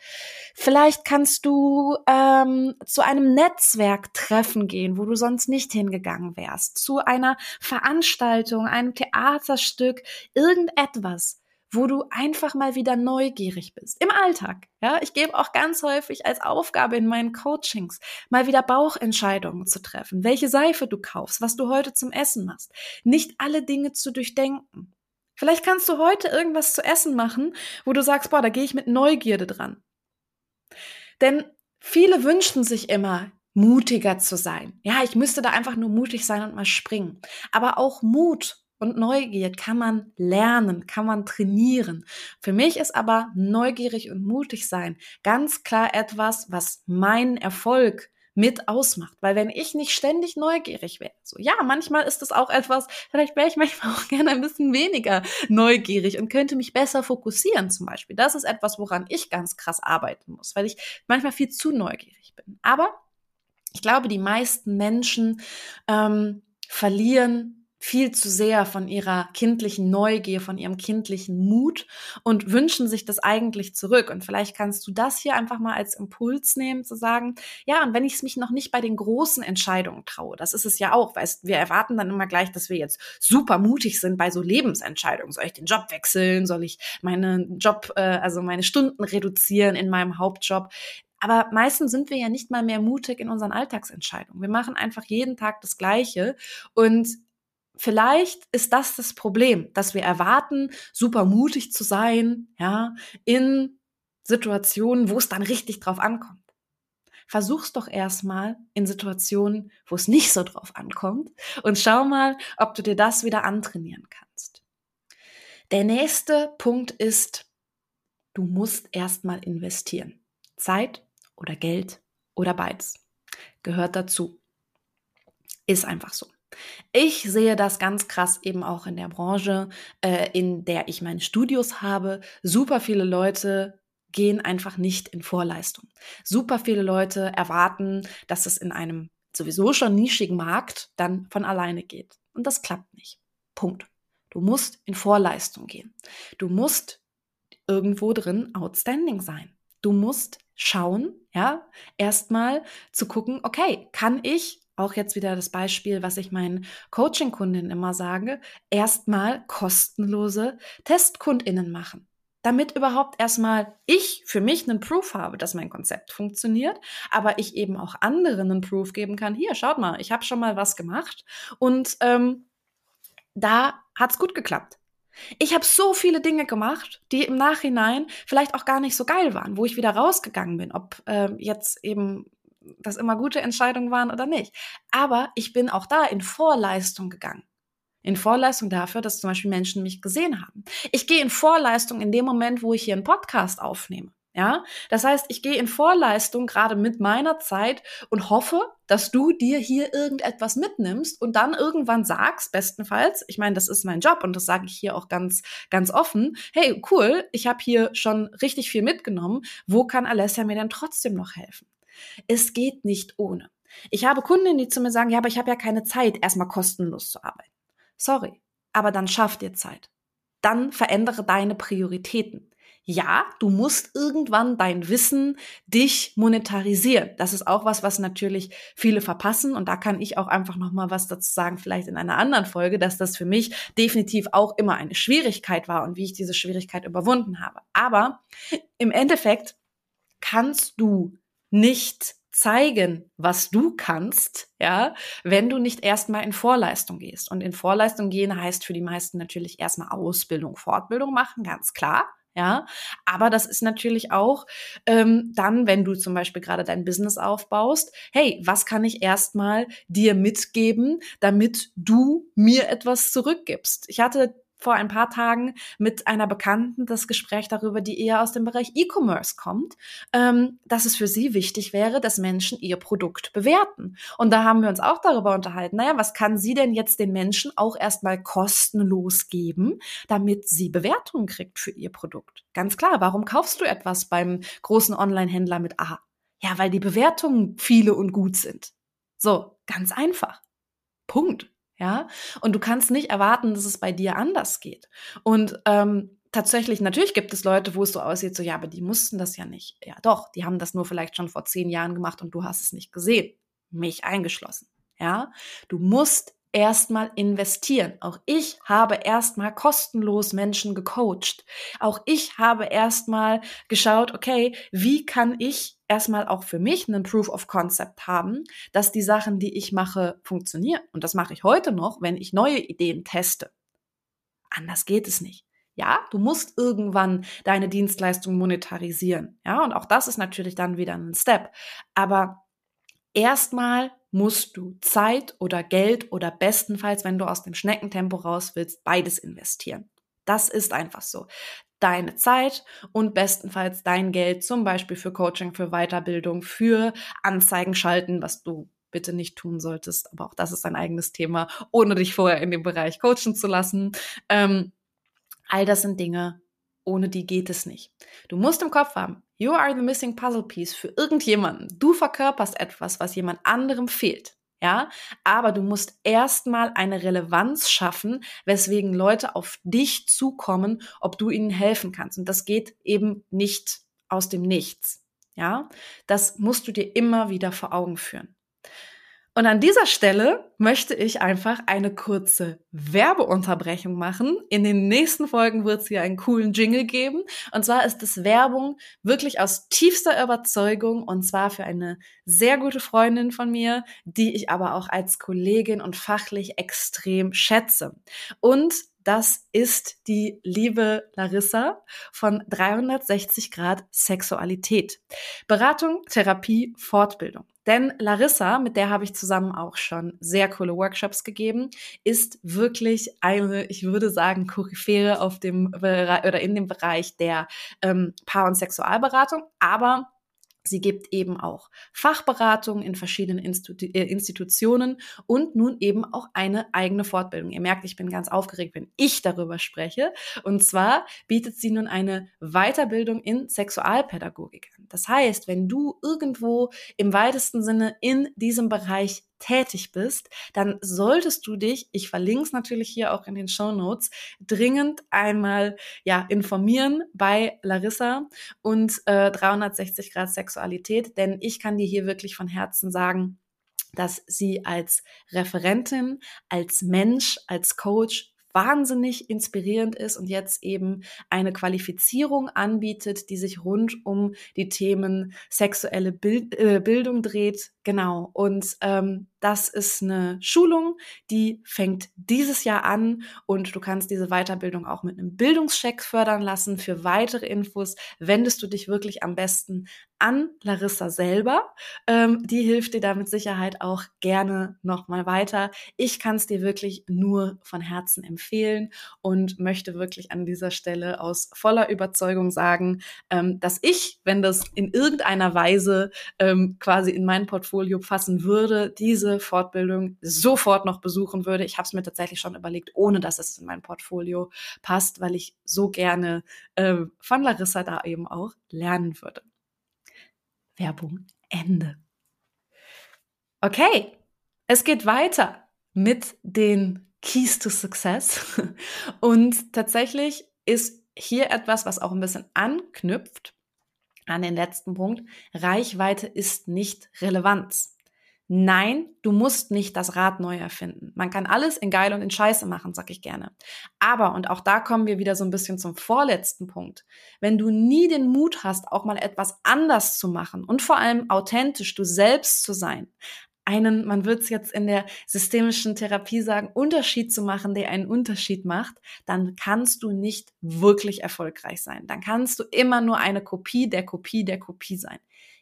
[SPEAKER 1] Vielleicht kannst du ähm, zu einem Netzwerktreffen gehen, wo du sonst nicht hingegangen wärst, zu einer Veranstaltung, einem Theaterstück, irgendetwas wo du einfach mal wieder neugierig bist. Im Alltag. Ja, ich gebe auch ganz häufig als Aufgabe in meinen Coachings, mal wieder Bauchentscheidungen zu treffen. Welche Seife du kaufst, was du heute zum Essen machst. Nicht alle Dinge zu durchdenken. Vielleicht kannst du heute irgendwas zu essen machen, wo du sagst, boah, da gehe ich mit Neugierde dran. Denn viele wünschen sich immer, mutiger zu sein. Ja, ich müsste da einfach nur mutig sein und mal springen. Aber auch Mut und Neugier kann man lernen, kann man trainieren. Für mich ist aber neugierig und mutig sein ganz klar etwas, was meinen Erfolg mit ausmacht. Weil wenn ich nicht ständig neugierig wäre, so ja, manchmal ist es auch etwas, vielleicht wäre ich manchmal auch gerne ein bisschen weniger neugierig und könnte mich besser fokussieren zum Beispiel. Das ist etwas, woran ich ganz krass arbeiten muss, weil ich manchmal viel zu neugierig bin. Aber ich glaube, die meisten Menschen ähm, verlieren viel zu sehr von ihrer kindlichen Neugier, von ihrem kindlichen Mut und wünschen sich das eigentlich zurück. Und vielleicht kannst du das hier einfach mal als Impuls nehmen, zu sagen, ja, und wenn ich es mich noch nicht bei den großen Entscheidungen traue, das ist es ja auch, weißt, wir erwarten dann immer gleich, dass wir jetzt super mutig sind bei so Lebensentscheidungen. Soll ich den Job wechseln? Soll ich meinen Job, äh, also meine Stunden reduzieren in meinem Hauptjob? Aber meistens sind wir ja nicht mal mehr mutig in unseren Alltagsentscheidungen. Wir machen einfach jeden Tag das Gleiche und vielleicht ist das das Problem, dass wir erwarten, super mutig zu sein, ja, in Situationen, wo es dann richtig drauf ankommt. Versuch's doch erstmal in Situationen, wo es nicht so drauf ankommt und schau mal, ob du dir das wieder antrainieren kannst. Der nächste Punkt ist, du musst erstmal investieren. Zeit oder Geld oder beides. Gehört dazu. Ist einfach so. Ich sehe das ganz krass eben auch in der Branche, äh, in der ich meine Studios habe. Super viele Leute gehen einfach nicht in Vorleistung. Super viele Leute erwarten, dass es in einem sowieso schon nischigen Markt dann von alleine geht. Und das klappt nicht. Punkt. Du musst in Vorleistung gehen. Du musst irgendwo drin outstanding sein. Du musst schauen, ja, erstmal zu gucken, okay, kann ich auch jetzt wieder das Beispiel, was ich meinen Coaching-Kundinnen immer sage, erstmal kostenlose TestkundInnen machen. Damit überhaupt erstmal ich für mich einen Proof habe, dass mein Konzept funktioniert, aber ich eben auch anderen einen Proof geben kann. Hier, schaut mal, ich habe schon mal was gemacht und ähm, da hat's gut geklappt. Ich habe so viele Dinge gemacht, die im Nachhinein vielleicht auch gar nicht so geil waren, wo ich wieder rausgegangen bin, ob äh, jetzt eben das immer gute Entscheidungen waren oder nicht. Aber ich bin auch da in Vorleistung gegangen. In Vorleistung dafür, dass zum Beispiel Menschen mich gesehen haben. Ich gehe in Vorleistung in dem Moment, wo ich hier einen Podcast aufnehme. Ja, das heißt, ich gehe in Vorleistung gerade mit meiner Zeit und hoffe, dass du dir hier irgendetwas mitnimmst und dann irgendwann sagst, bestenfalls, ich meine, das ist mein Job und das sage ich hier auch ganz, ganz offen, hey, cool, ich habe hier schon richtig viel mitgenommen, wo kann Alessia mir denn trotzdem noch helfen? Es geht nicht ohne. Ich habe Kunden, die zu mir sagen, ja, aber ich habe ja keine Zeit, erstmal kostenlos zu arbeiten. Sorry, aber dann schaff dir Zeit. Dann verändere deine Prioritäten. Ja, du musst irgendwann dein Wissen dich monetarisieren. Das ist auch was, was natürlich viele verpassen. Und da kann ich auch einfach noch mal was dazu sagen, vielleicht in einer anderen Folge, dass das für mich definitiv auch immer eine Schwierigkeit war und wie ich diese Schwierigkeit überwunden habe. Aber im Endeffekt kannst du nicht zeigen, was du kannst, ja, wenn du nicht erstmal in Vorleistung gehst. Und in Vorleistung gehen heißt für die meisten natürlich erstmal Ausbildung, Fortbildung machen, ganz klar. Ja, aber das ist natürlich auch ähm, dann, wenn du zum Beispiel gerade dein Business aufbaust, hey, was kann ich erstmal dir mitgeben, damit du mir etwas zurückgibst? Ich hatte vor ein paar Tagen mit einer Bekannten das Gespräch darüber, die eher aus dem Bereich E-Commerce kommt, ähm, dass es für sie wichtig wäre, dass Menschen ihr Produkt bewerten. Und da haben wir uns auch darüber unterhalten, naja, was kann sie denn jetzt den Menschen auch erstmal kostenlos geben, damit sie Bewertungen kriegt für ihr Produkt? Ganz klar, warum kaufst du etwas beim großen Online-Händler mit A? Ja, weil die Bewertungen viele und gut sind. So, ganz einfach. Punkt. Ja, und du kannst nicht erwarten, dass es bei dir anders geht. Und ähm, tatsächlich, natürlich gibt es Leute, wo es so aussieht, so ja, aber die mussten das ja nicht. Ja, doch, die haben das nur vielleicht schon vor zehn Jahren gemacht und du hast es nicht gesehen. Mich eingeschlossen. Ja, du musst erstmal investieren. Auch ich habe erstmal kostenlos Menschen gecoacht. Auch ich habe erstmal geschaut, okay, wie kann ich erstmal auch für mich einen Proof of Concept haben, dass die Sachen, die ich mache, funktionieren. Und das mache ich heute noch, wenn ich neue Ideen teste. Anders geht es nicht. Ja, du musst irgendwann deine Dienstleistung monetarisieren. Ja, und auch das ist natürlich dann wieder ein Step. Aber erstmal musst du Zeit oder Geld oder bestenfalls, wenn du aus dem Schneckentempo raus willst, beides investieren. Das ist einfach so. Deine Zeit und bestenfalls dein Geld, zum Beispiel für Coaching, für Weiterbildung, für Anzeigen schalten, was du bitte nicht tun solltest. Aber auch das ist ein eigenes Thema, ohne dich vorher in dem Bereich coachen zu lassen. Ähm, all das sind Dinge, ohne die geht es nicht. Du musst im Kopf haben, you are the missing puzzle piece für irgendjemanden. Du verkörperst etwas, was jemand anderem fehlt. Ja, aber du musst erstmal eine Relevanz schaffen, weswegen Leute auf dich zukommen, ob du ihnen helfen kannst. Und das geht eben nicht aus dem Nichts. Ja, das musst du dir immer wieder vor Augen führen. Und an dieser Stelle möchte ich einfach eine kurze Werbeunterbrechung machen. In den nächsten Folgen wird es hier einen coolen Jingle geben. Und zwar ist es Werbung wirklich aus tiefster Überzeugung und zwar für eine sehr gute Freundin von mir, die ich aber auch als Kollegin und fachlich extrem schätze. Und das ist die liebe Larissa von 360 Grad Sexualität. Beratung, Therapie, Fortbildung. Denn Larissa, mit der habe ich zusammen auch schon sehr coole Workshops gegeben, ist wirklich eine, ich würde sagen, Koryphäre auf dem oder in dem Bereich der ähm, Paar- und Sexualberatung. Aber Sie gibt eben auch Fachberatungen in verschiedenen Institu äh, Institutionen und nun eben auch eine eigene Fortbildung. Ihr merkt, ich bin ganz aufgeregt, wenn ich darüber spreche. Und zwar bietet sie nun eine Weiterbildung in Sexualpädagogik an. Das heißt, wenn du irgendwo im weitesten Sinne in diesem Bereich tätig bist, dann solltest du dich, ich verlinke es natürlich hier auch in den Show Notes, dringend einmal ja informieren bei Larissa und äh, 360 Grad Sexualität, denn ich kann dir hier wirklich von Herzen sagen, dass sie als Referentin, als Mensch, als Coach wahnsinnig inspirierend ist und jetzt eben eine Qualifizierung anbietet, die sich rund um die Themen sexuelle Bild, äh, Bildung dreht. Genau. Und ähm, das ist eine Schulung, die fängt dieses Jahr an und du kannst diese Weiterbildung auch mit einem Bildungscheck fördern lassen. Für weitere Infos wendest du dich wirklich am besten an Larissa selber. Ähm, die hilft dir da mit Sicherheit auch gerne nochmal weiter. Ich kann es dir wirklich nur von Herzen empfehlen und möchte wirklich an dieser Stelle aus voller Überzeugung sagen, ähm, dass ich, wenn das in irgendeiner Weise ähm, quasi in mein Portfolio passen würde, diese diese Fortbildung sofort noch besuchen würde. Ich habe es mir tatsächlich schon überlegt, ohne dass es in mein Portfolio passt, weil ich so gerne äh, von Larissa da eben auch lernen würde. Werbung Ende. Okay, es geht weiter mit den Keys to Success. Und tatsächlich ist hier etwas, was auch ein bisschen anknüpft an den letzten Punkt. Reichweite ist nicht Relevanz. Nein, du musst nicht das Rad neu erfinden. Man kann alles in geil und in scheiße machen, sag ich gerne. Aber, und auch da kommen wir wieder so ein bisschen zum vorletzten Punkt, wenn du nie den Mut hast, auch mal etwas anders zu machen und vor allem authentisch du selbst zu sein, einen, man wird es jetzt in der systemischen Therapie sagen, Unterschied zu machen, der einen Unterschied macht, dann kannst du nicht wirklich erfolgreich sein. Dann kannst du immer nur eine Kopie der Kopie der Kopie sein.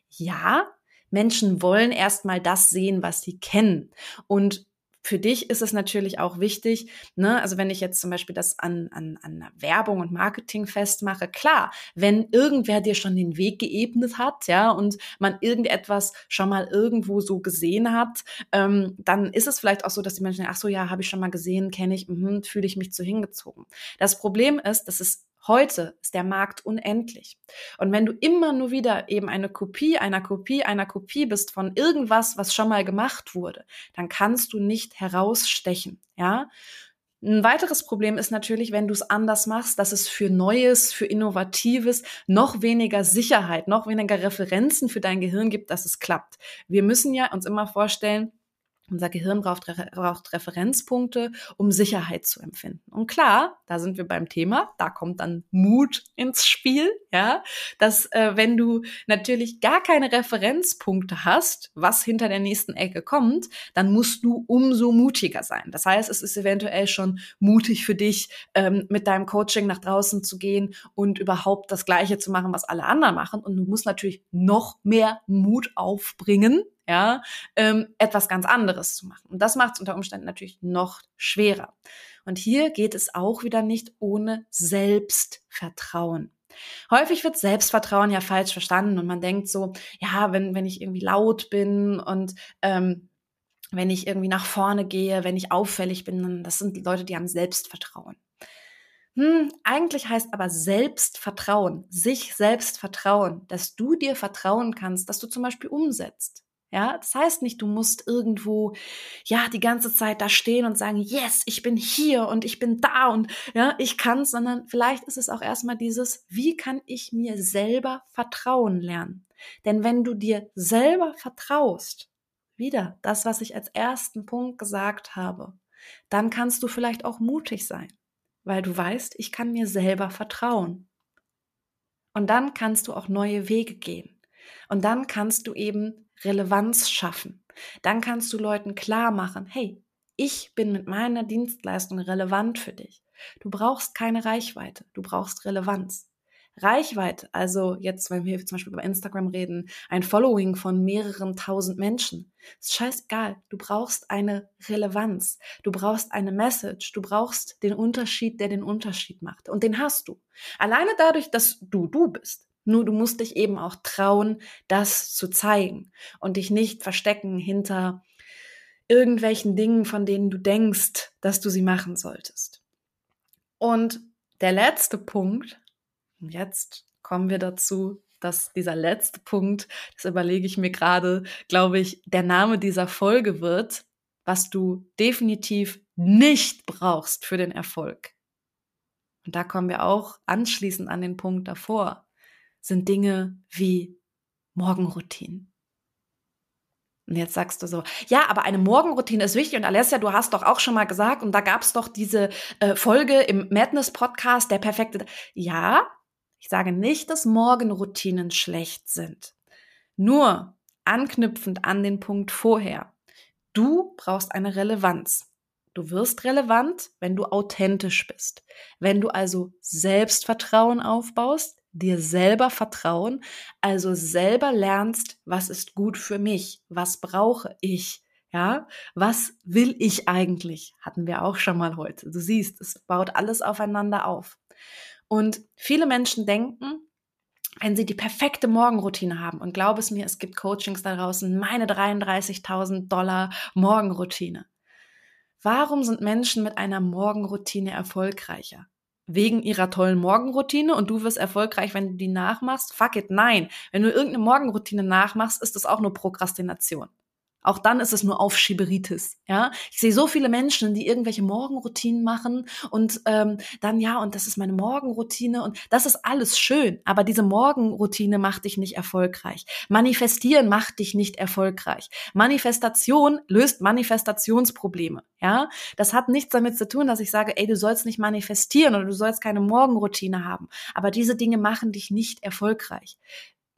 [SPEAKER 1] Ja, Menschen wollen erstmal das sehen, was sie kennen. Und für dich ist es natürlich auch wichtig, ne, also wenn ich jetzt zum Beispiel das an, an, an Werbung und Marketing festmache, klar, wenn irgendwer dir schon den Weg geebnet hat, ja, und man irgendetwas schon mal irgendwo so gesehen hat, ähm, dann ist es vielleicht auch so, dass die Menschen, ach so, ja, habe ich schon mal gesehen, kenne ich, mh, fühle ich mich zu hingezogen. Das Problem ist, dass es Heute ist der Markt unendlich. Und wenn du immer nur wieder eben eine Kopie einer Kopie einer Kopie bist von irgendwas, was schon mal gemacht wurde, dann kannst du nicht herausstechen, ja? Ein weiteres Problem ist natürlich, wenn du es anders machst, dass es für Neues, für Innovatives noch weniger Sicherheit, noch weniger Referenzen für dein Gehirn gibt, dass es klappt. Wir müssen ja uns immer vorstellen, unser Gehirn braucht, braucht Referenzpunkte, um Sicherheit zu empfinden. Und klar, da sind wir beim Thema, da kommt dann Mut ins Spiel, ja, dass äh, wenn du natürlich gar keine Referenzpunkte hast, was hinter der nächsten Ecke kommt, dann musst du umso mutiger sein. Das heißt, es ist eventuell schon mutig für dich, ähm, mit deinem Coaching nach draußen zu gehen und überhaupt das Gleiche zu machen, was alle anderen machen. Und du musst natürlich noch mehr Mut aufbringen, ja, ähm, etwas ganz anderes zu machen. Und das macht es unter Umständen natürlich noch schwerer. Und hier geht es auch wieder nicht ohne Selbstvertrauen. Häufig wird Selbstvertrauen ja falsch verstanden und man denkt so, ja, wenn, wenn ich irgendwie laut bin und ähm, wenn ich irgendwie nach vorne gehe, wenn ich auffällig bin, dann das sind Leute, die haben Selbstvertrauen. Hm, eigentlich heißt aber Selbstvertrauen, sich selbst vertrauen, dass du dir vertrauen kannst, dass du zum Beispiel umsetzt. Ja, das heißt nicht, du musst irgendwo, ja, die ganze Zeit da stehen und sagen, yes, ich bin hier und ich bin da und ja, ich kann's, sondern vielleicht ist es auch erstmal dieses, wie kann ich mir selber vertrauen lernen? Denn wenn du dir selber vertraust, wieder das, was ich als ersten Punkt gesagt habe, dann kannst du vielleicht auch mutig sein, weil du weißt, ich kann mir selber vertrauen. Und dann kannst du auch neue Wege gehen. Und dann kannst du eben Relevanz schaffen. Dann kannst du Leuten klar machen, hey, ich bin mit meiner Dienstleistung relevant für dich. Du brauchst keine Reichweite, du brauchst Relevanz. Reichweite, also jetzt, wenn wir zum Beispiel über Instagram reden, ein Following von mehreren tausend Menschen, ist scheißegal. Du brauchst eine Relevanz. Du brauchst eine Message. Du brauchst den Unterschied, der den Unterschied macht. Und den hast du. Alleine dadurch, dass du du bist. Nur du musst dich eben auch trauen, das zu zeigen und dich nicht verstecken hinter irgendwelchen Dingen, von denen du denkst, dass du sie machen solltest. Und der letzte Punkt, jetzt kommen wir dazu, dass dieser letzte Punkt, das überlege ich mir gerade, glaube ich, der Name dieser Folge wird, was du definitiv nicht brauchst für den Erfolg. Und da kommen wir auch anschließend an den Punkt davor sind Dinge wie Morgenroutinen. Und jetzt sagst du so, ja, aber eine Morgenroutine ist wichtig. Und Alessia, du hast doch auch schon mal gesagt, und da gab es doch diese äh, Folge im Madness-Podcast, der perfekte. Ja, ich sage nicht, dass Morgenroutinen schlecht sind. Nur anknüpfend an den Punkt vorher. Du brauchst eine Relevanz. Du wirst relevant, wenn du authentisch bist. Wenn du also Selbstvertrauen aufbaust, dir selber vertrauen, also selber lernst, was ist gut für mich, was brauche ich, ja, was will ich eigentlich, hatten wir auch schon mal heute. Du siehst, es baut alles aufeinander auf. Und viele Menschen denken, wenn sie die perfekte Morgenroutine haben und glaub es mir, es gibt Coachings da draußen, meine 33.000 Dollar Morgenroutine. Warum sind Menschen mit einer Morgenroutine erfolgreicher? Wegen ihrer tollen Morgenroutine und du wirst erfolgreich, wenn du die nachmachst. Fuck it, nein. Wenn du irgendeine Morgenroutine nachmachst, ist das auch nur Prokrastination. Auch dann ist es nur Aufschieberitis. Ja, ich sehe so viele Menschen, die irgendwelche Morgenroutinen machen und ähm, dann ja und das ist meine Morgenroutine und das ist alles schön. Aber diese Morgenroutine macht dich nicht erfolgreich. Manifestieren macht dich nicht erfolgreich. Manifestation löst Manifestationsprobleme. Ja, das hat nichts damit zu tun, dass ich sage, ey, du sollst nicht manifestieren oder du sollst keine Morgenroutine haben. Aber diese Dinge machen dich nicht erfolgreich.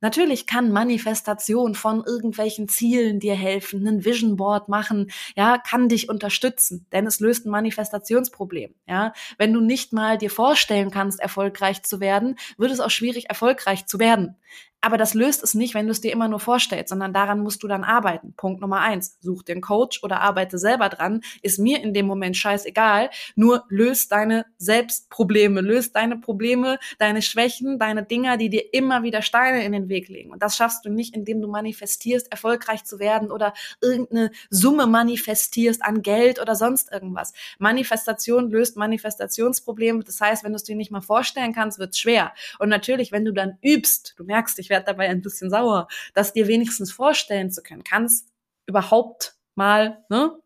[SPEAKER 1] Natürlich kann Manifestation von irgendwelchen Zielen dir helfen, ein Vision Board machen, ja, kann dich unterstützen, denn es löst ein Manifestationsproblem, ja. Wenn du nicht mal dir vorstellen kannst, erfolgreich zu werden, wird es auch schwierig, erfolgreich zu werden. Aber das löst es nicht, wenn du es dir immer nur vorstellst, sondern daran musst du dann arbeiten. Punkt Nummer eins. Such dir einen Coach oder arbeite selber dran. Ist mir in dem Moment scheißegal. Nur löst deine Selbstprobleme, löst deine Probleme, deine Schwächen, deine Dinger, die dir immer wieder Steine in den Weg legen. Und das schaffst du nicht, indem du manifestierst, erfolgreich zu werden oder irgendeine Summe manifestierst an Geld oder sonst irgendwas. Manifestation löst Manifestationsprobleme. Das heißt, wenn du es dir nicht mal vorstellen kannst, wird es schwer. Und natürlich, wenn du dann übst, du merkst, ich werde dabei ein bisschen sauer, das dir wenigstens vorstellen zu können, kannst überhaupt mal ne,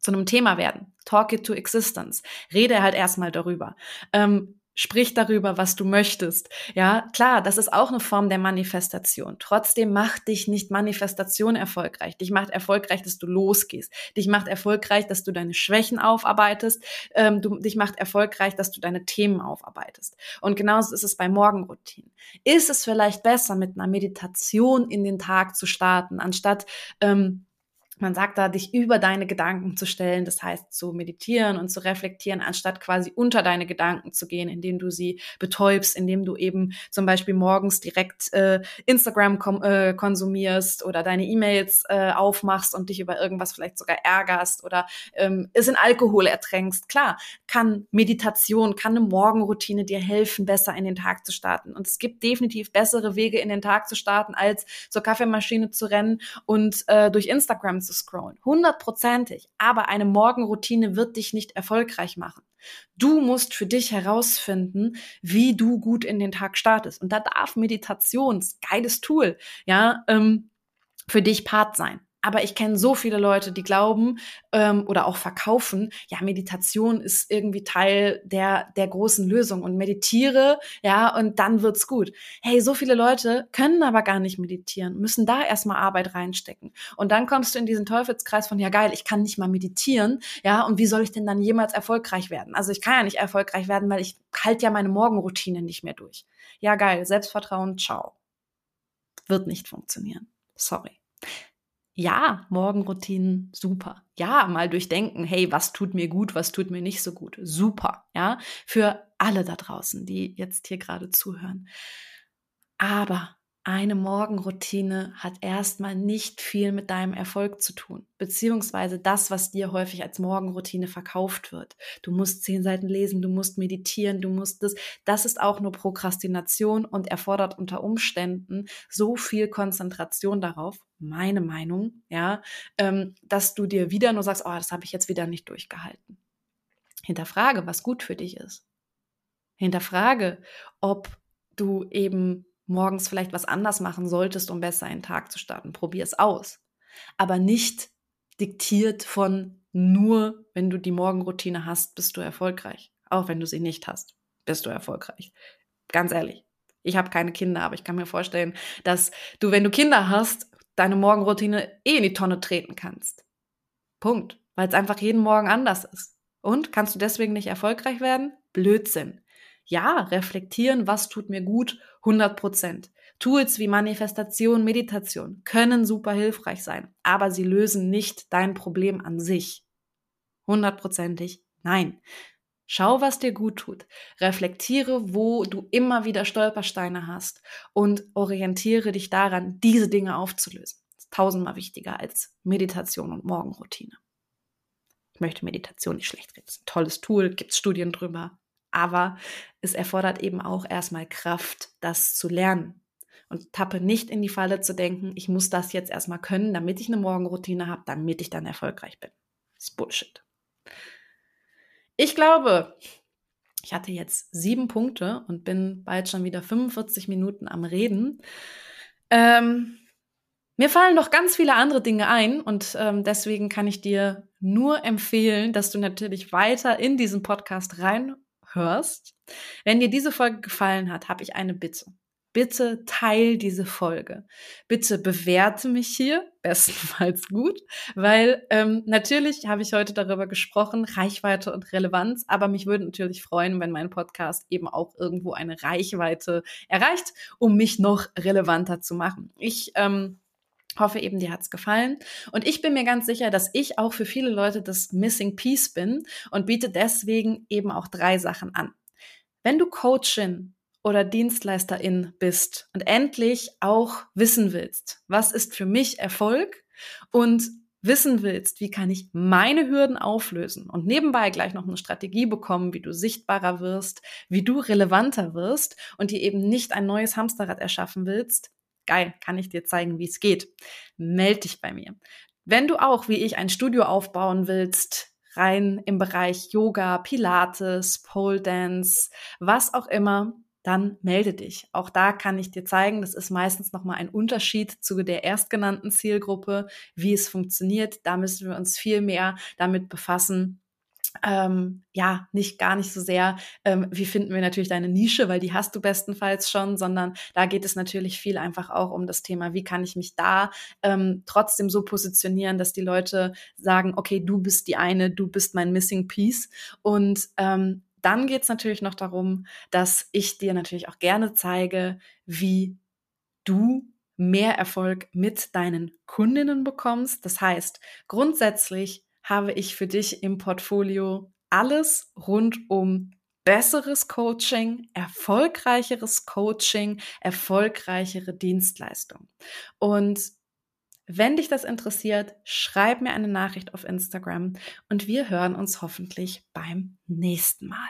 [SPEAKER 1] zu einem Thema werden. Talk it to existence. Rede halt erstmal darüber. Ähm, Sprich darüber, was du möchtest. Ja, klar, das ist auch eine Form der Manifestation. Trotzdem macht dich nicht Manifestation erfolgreich. Dich macht erfolgreich, dass du losgehst. Dich macht erfolgreich, dass du deine Schwächen aufarbeitest. Ähm, du, dich macht erfolgreich, dass du deine Themen aufarbeitest. Und genauso ist es bei Morgenroutinen. Ist es vielleicht besser, mit einer Meditation in den Tag zu starten, anstatt ähm, man sagt da, dich über deine Gedanken zu stellen, das heißt zu meditieren und zu reflektieren, anstatt quasi unter deine Gedanken zu gehen, indem du sie betäubst, indem du eben zum Beispiel morgens direkt äh, Instagram äh, konsumierst oder deine E-Mails äh, aufmachst und dich über irgendwas vielleicht sogar ärgerst oder ähm, es in Alkohol ertränkst. Klar, kann Meditation, kann eine Morgenroutine dir helfen, besser in den Tag zu starten. Und es gibt definitiv bessere Wege, in den Tag zu starten, als zur Kaffeemaschine zu rennen und äh, durch Instagram zu scrollen. Hundertprozentig. Aber eine Morgenroutine wird dich nicht erfolgreich machen. Du musst für dich herausfinden, wie du gut in den Tag startest. Und da darf Meditation, geiles Tool, ja, ähm, für dich Part sein. Aber ich kenne so viele Leute, die glauben ähm, oder auch verkaufen, ja, Meditation ist irgendwie Teil der, der großen Lösung und meditiere, ja, und dann wird's gut. Hey, so viele Leute können aber gar nicht meditieren, müssen da erstmal Arbeit reinstecken. Und dann kommst du in diesen Teufelskreis von, ja geil, ich kann nicht mal meditieren, ja, und wie soll ich denn dann jemals erfolgreich werden? Also ich kann ja nicht erfolgreich werden, weil ich halte ja meine Morgenroutine nicht mehr durch. Ja, geil, Selbstvertrauen, ciao. Wird nicht funktionieren. Sorry ja, Morgenroutinen, super. Ja, mal durchdenken, hey, was tut mir gut, was tut mir nicht so gut. Super, ja, für alle da draußen, die jetzt hier gerade zuhören. Aber eine Morgenroutine hat erstmal nicht viel mit deinem Erfolg zu tun, beziehungsweise das, was dir häufig als Morgenroutine verkauft wird. Du musst zehn Seiten lesen, du musst meditieren, du musst das. Das ist auch nur Prokrastination und erfordert unter Umständen so viel Konzentration darauf, meine Meinung, ja, ähm, dass du dir wieder nur sagst, oh, das habe ich jetzt wieder nicht durchgehalten. Hinterfrage, was gut für dich ist. Hinterfrage, ob du eben morgens vielleicht was anders machen solltest, um besser einen Tag zu starten. Probier es aus. Aber nicht diktiert von nur, wenn du die Morgenroutine hast, bist du erfolgreich. Auch wenn du sie nicht hast, bist du erfolgreich. Ganz ehrlich. Ich habe keine Kinder, aber ich kann mir vorstellen, dass du, wenn du Kinder hast, deine Morgenroutine eh in die Tonne treten kannst. Punkt. Weil es einfach jeden Morgen anders ist. Und kannst du deswegen nicht erfolgreich werden? Blödsinn ja, reflektieren, was tut mir gut, 100 Prozent. Tools wie Manifestation, Meditation können super hilfreich sein, aber sie lösen nicht dein Problem an sich. Hundertprozentig nein. Schau, was dir gut tut. Reflektiere, wo du immer wieder Stolpersteine hast und orientiere dich daran, diese Dinge aufzulösen. Das ist tausendmal wichtiger als Meditation und Morgenroutine. Ich möchte Meditation nicht schlecht reden. Das ist ein tolles Tool, gibt es Studien drüber. Aber es erfordert eben auch erstmal Kraft, das zu lernen. Und tappe nicht in die Falle zu denken, ich muss das jetzt erstmal können, damit ich eine Morgenroutine habe, damit ich dann erfolgreich bin. Das ist Bullshit. Ich glaube, ich hatte jetzt sieben Punkte und bin bald schon wieder 45 Minuten am Reden. Ähm, mir fallen noch ganz viele andere Dinge ein und ähm, deswegen kann ich dir nur empfehlen, dass du natürlich weiter in diesen Podcast rein hörst. Wenn dir diese Folge gefallen hat, habe ich eine Bitte. Bitte teil diese Folge. Bitte bewerte mich hier, bestenfalls gut, weil ähm, natürlich habe ich heute darüber gesprochen, Reichweite und Relevanz, aber mich würde natürlich freuen, wenn mein Podcast eben auch irgendwo eine Reichweite erreicht, um mich noch relevanter zu machen. Ich ähm, hoffe eben, dir hat's gefallen. Und ich bin mir ganz sicher, dass ich auch für viele Leute das Missing Piece bin und biete deswegen eben auch drei Sachen an. Wenn du Coachin oder Dienstleisterin bist und endlich auch wissen willst, was ist für mich Erfolg und wissen willst, wie kann ich meine Hürden auflösen und nebenbei gleich noch eine Strategie bekommen, wie du sichtbarer wirst, wie du relevanter wirst und dir eben nicht ein neues Hamsterrad erschaffen willst, geil, kann ich dir zeigen, wie es geht. Meld dich bei mir. Wenn du auch, wie ich, ein Studio aufbauen willst, rein im Bereich Yoga, Pilates, Pole Dance, was auch immer, dann melde dich. Auch da kann ich dir zeigen, das ist meistens nochmal ein Unterschied zu der erstgenannten Zielgruppe, wie es funktioniert. Da müssen wir uns viel mehr damit befassen, ähm, ja, nicht gar nicht so sehr, ähm, wie finden wir natürlich deine Nische, weil die hast du bestenfalls schon, sondern da geht es natürlich viel einfach auch um das Thema, wie kann ich mich da ähm, trotzdem so positionieren, dass die Leute sagen, okay, du bist die eine, du bist mein Missing Piece und ähm, dann geht es natürlich noch darum, dass ich dir natürlich auch gerne zeige, wie du mehr Erfolg mit deinen Kundinnen bekommst. Das heißt, grundsätzlich habe ich für dich im Portfolio alles rund um besseres Coaching, erfolgreicheres Coaching, erfolgreichere Dienstleistung. Und wenn dich das interessiert, schreib mir eine Nachricht auf Instagram und wir hören uns hoffentlich beim nächsten Mal.